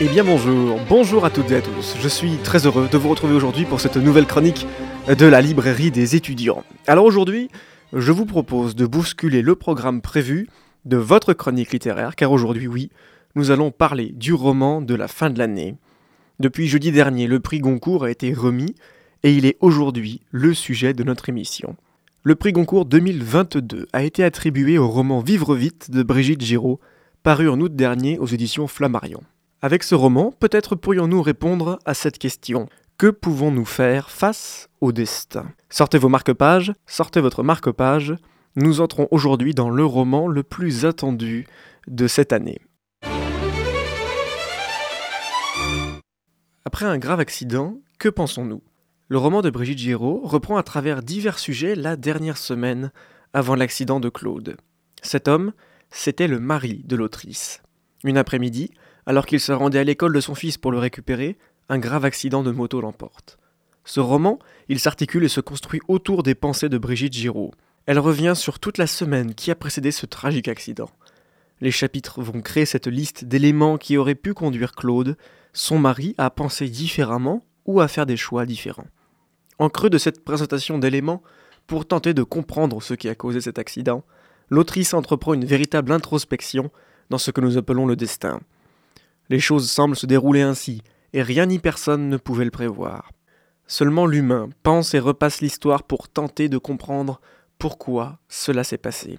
Eh bien bonjour, bonjour à toutes et à tous. Je suis très heureux de vous retrouver aujourd'hui pour cette nouvelle chronique de la librairie des étudiants. Alors aujourd'hui, je vous propose de bousculer le programme prévu de votre chronique littéraire, car aujourd'hui, oui, nous allons parler du roman de la fin de l'année. Depuis jeudi dernier, le prix Goncourt a été remis et il est aujourd'hui le sujet de notre émission. Le prix Goncourt 2022 a été attribué au roman Vivre vite de Brigitte Giraud, paru en août dernier aux éditions Flammarion. Avec ce roman, peut-être pourrions-nous répondre à cette question. Que pouvons-nous faire face au destin? Sortez vos marque-pages, sortez votre marque-page. Nous entrons aujourd'hui dans le roman le plus attendu de cette année. Après un grave accident, que pensons-nous? Le roman de Brigitte Giraud reprend à travers divers sujets la dernière semaine avant l'accident de Claude. Cet homme, c'était le mari de l'autrice. Une après-midi, alors qu'il se rendait à l'école de son fils pour le récupérer, un grave accident de moto l'emporte. Ce roman, il s'articule et se construit autour des pensées de Brigitte Giraud. Elle revient sur toute la semaine qui a précédé ce tragique accident. Les chapitres vont créer cette liste d'éléments qui auraient pu conduire Claude, son mari, à penser différemment ou à faire des choix différents. En creux de cette présentation d'éléments, pour tenter de comprendre ce qui a causé cet accident, l'autrice entreprend une véritable introspection dans ce que nous appelons le destin. Les choses semblent se dérouler ainsi, et rien ni personne ne pouvait le prévoir. Seulement l'humain pense et repasse l'histoire pour tenter de comprendre pourquoi cela s'est passé.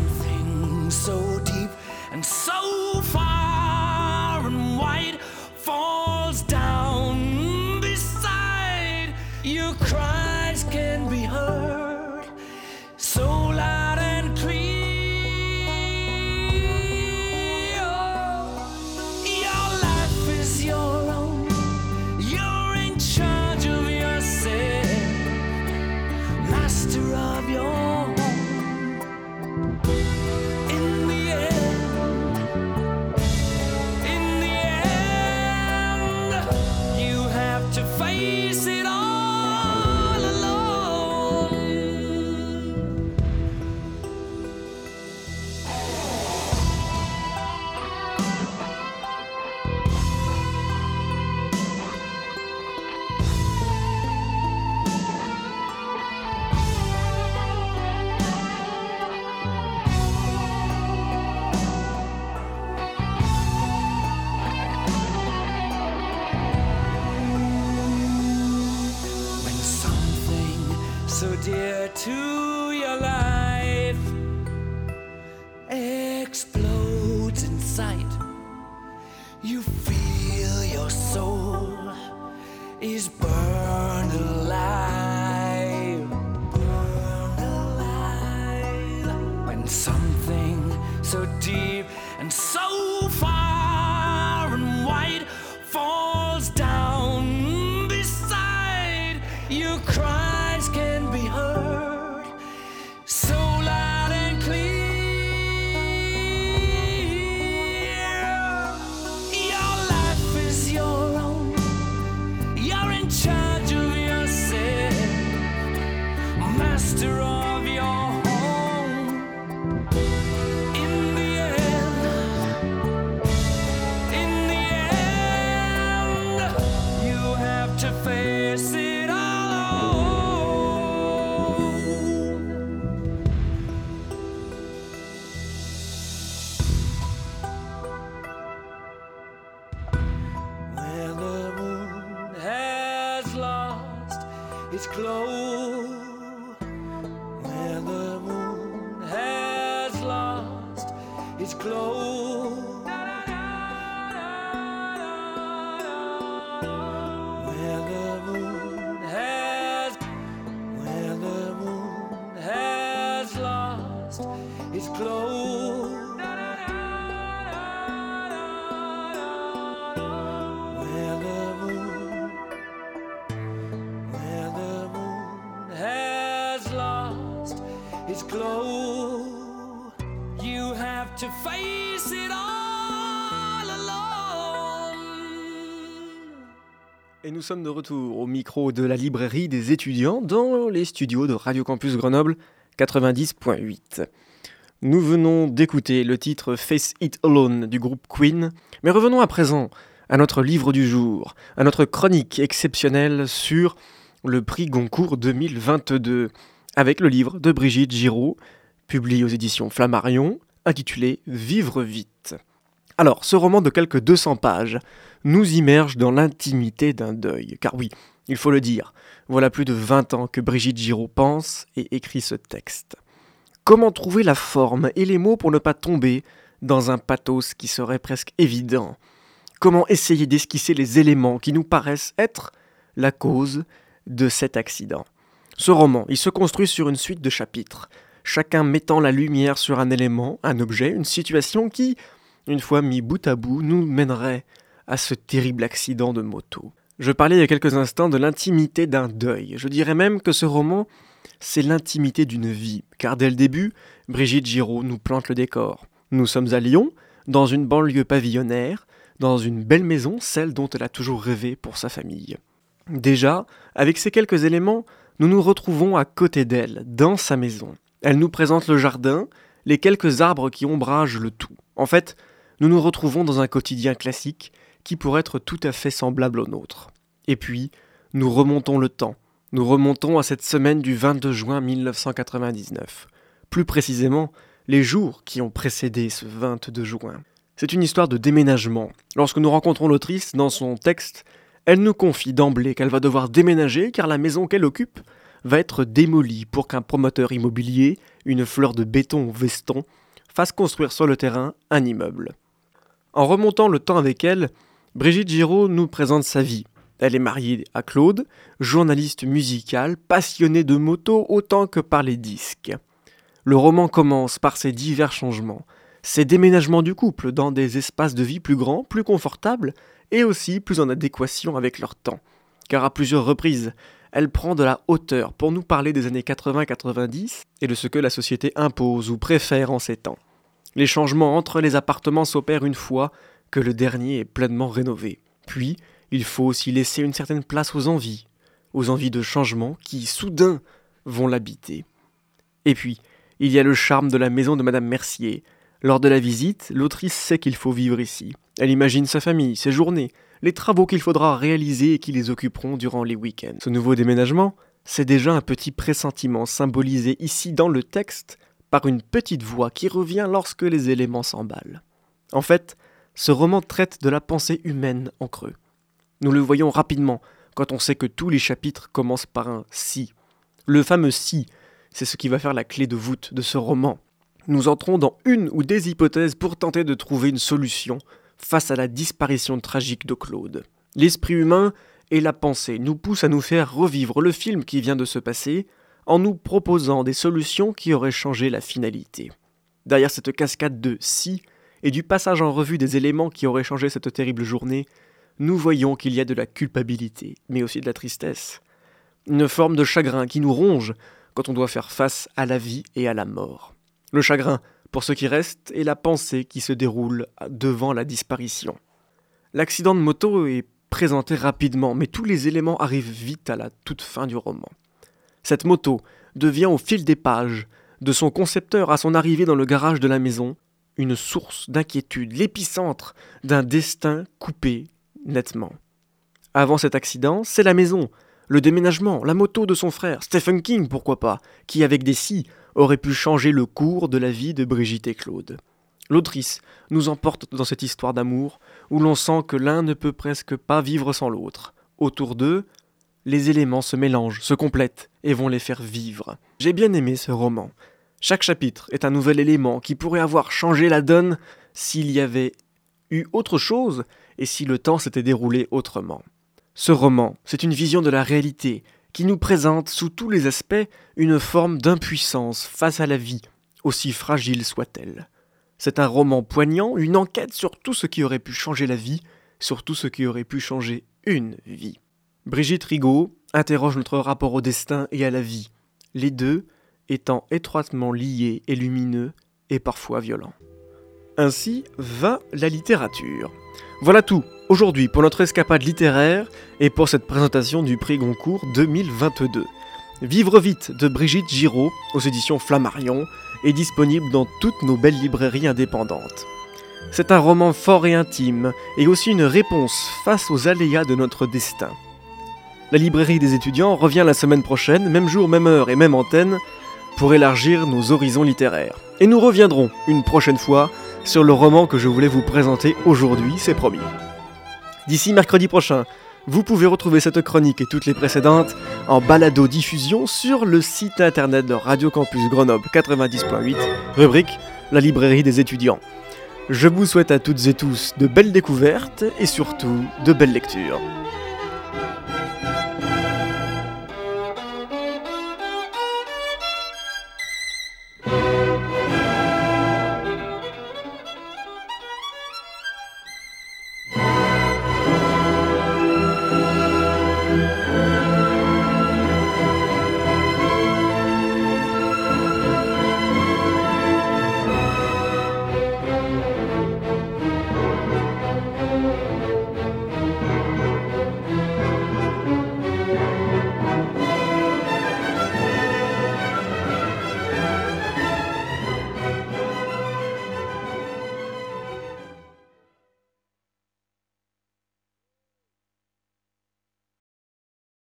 so dear to your life explodes in sight, you feel your soul is burned alive. Burned alive. When something so deep and so far and wide falls eyes glow where the moon has lost its glow. Et nous sommes de retour au micro de la librairie des étudiants dans les studios de Radio Campus Grenoble 90.8. Nous venons d'écouter le titre Face It Alone du groupe Queen, mais revenons à présent à notre livre du jour, à notre chronique exceptionnelle sur le prix Goncourt 2022, avec le livre de Brigitte Giraud, publié aux éditions Flammarion, intitulé Vivre vite. Alors, ce roman de quelques 200 pages nous immerge dans l'intimité d'un deuil, car oui, il faut le dire, voilà plus de 20 ans que Brigitte Giraud pense et écrit ce texte. Comment trouver la forme et les mots pour ne pas tomber dans un pathos qui serait presque évident? Comment essayer d'esquisser les éléments qui nous paraissent être la cause de cet accident? Ce roman, il se construit sur une suite de chapitres, chacun mettant la lumière sur un élément, un objet, une situation qui, une fois mis bout à bout, nous mènerait à ce terrible accident de moto. Je parlais il y a quelques instants de l'intimité d'un deuil. Je dirais même que ce roman, c'est l'intimité d'une vie, car dès le début, Brigitte Giraud nous plante le décor. Nous sommes à Lyon, dans une banlieue pavillonnaire, dans une belle maison, celle dont elle a toujours rêvé pour sa famille. Déjà, avec ces quelques éléments, nous nous retrouvons à côté d'elle, dans sa maison. Elle nous présente le jardin, les quelques arbres qui ombragent le tout. En fait, nous nous retrouvons dans un quotidien classique qui pourrait être tout à fait semblable au nôtre. Et puis, nous remontons le temps. Nous remontons à cette semaine du 22 juin 1999. Plus précisément, les jours qui ont précédé ce 22 juin. C'est une histoire de déménagement. Lorsque nous rencontrons l'autrice dans son texte, elle nous confie d'emblée qu'elle va devoir déménager car la maison qu'elle occupe va être démolie pour qu'un promoteur immobilier, une fleur de béton au veston, fasse construire sur le terrain un immeuble. En remontant le temps avec elle, Brigitte Giraud nous présente sa vie. Elle est mariée à Claude, journaliste musical, passionné de moto autant que par les disques. Le roman commence par ces divers changements, ces déménagements du couple dans des espaces de vie plus grands, plus confortables et aussi plus en adéquation avec leur temps. Car à plusieurs reprises, elle prend de la hauteur pour nous parler des années 80-90 et de ce que la société impose ou préfère en ces temps. Les changements entre les appartements s'opèrent une fois que le dernier est pleinement rénové. Puis, il faut aussi laisser une certaine place aux envies, aux envies de changement qui, soudain, vont l'habiter. Et puis, il y a le charme de la maison de Madame Mercier. Lors de la visite, l'autrice sait qu'il faut vivre ici. Elle imagine sa famille, ses journées, les travaux qu'il faudra réaliser et qui les occuperont durant les week-ends. Ce nouveau déménagement, c'est déjà un petit pressentiment symbolisé ici dans le texte par une petite voix qui revient lorsque les éléments s'emballent. En fait, ce roman traite de la pensée humaine en creux. Nous le voyons rapidement quand on sait que tous les chapitres commencent par un si. Le fameux si, c'est ce qui va faire la clé de voûte de ce roman. Nous entrons dans une ou des hypothèses pour tenter de trouver une solution face à la disparition tragique de Claude. L'esprit humain et la pensée nous poussent à nous faire revivre le film qui vient de se passer en nous proposant des solutions qui auraient changé la finalité. Derrière cette cascade de si et du passage en revue des éléments qui auraient changé cette terrible journée, nous voyons qu'il y a de la culpabilité, mais aussi de la tristesse. Une forme de chagrin qui nous ronge quand on doit faire face à la vie et à la mort. Le chagrin pour ce qui reste et la pensée qui se déroule devant la disparition. L'accident de moto est présenté rapidement, mais tous les éléments arrivent vite à la toute fin du roman. Cette moto devient au fil des pages, de son concepteur à son arrivée dans le garage de la maison, une source d'inquiétude, l'épicentre d'un destin coupé nettement. Avant cet accident, c'est la maison, le déménagement, la moto de son frère, Stephen King pourquoi pas, qui avec des si aurait pu changer le cours de la vie de Brigitte et Claude. L'autrice nous emporte dans cette histoire d'amour où l'on sent que l'un ne peut presque pas vivre sans l'autre. Autour d'eux, les éléments se mélangent, se complètent et vont les faire vivre. J'ai bien aimé ce roman. Chaque chapitre est un nouvel élément qui pourrait avoir changé la donne s'il y avait eu autre chose et si le temps s'était déroulé autrement. Ce roman, c'est une vision de la réalité qui nous présente sous tous les aspects une forme d'impuissance face à la vie, aussi fragile soit-elle. C'est un roman poignant, une enquête sur tout ce qui aurait pu changer la vie, sur tout ce qui aurait pu changer une vie. Brigitte Rigaud interroge notre rapport au destin et à la vie, les deux étant étroitement liés et lumineux et parfois violents. Ainsi va la littérature. Voilà tout aujourd'hui pour notre escapade littéraire et pour cette présentation du prix Goncourt 2022. Vivre vite de Brigitte Giraud aux éditions Flammarion est disponible dans toutes nos belles librairies indépendantes. C'est un roman fort et intime et aussi une réponse face aux aléas de notre destin. La librairie des étudiants revient la semaine prochaine, même jour, même heure et même antenne, pour élargir nos horizons littéraires. Et nous reviendrons une prochaine fois sur le roman que je voulais vous présenter aujourd'hui, c'est promis. D'ici mercredi prochain, vous pouvez retrouver cette chronique et toutes les précédentes en balado-diffusion sur le site internet de Radio Campus Grenoble 90.8, rubrique La librairie des étudiants. Je vous souhaite à toutes et tous de belles découvertes et surtout de belles lectures.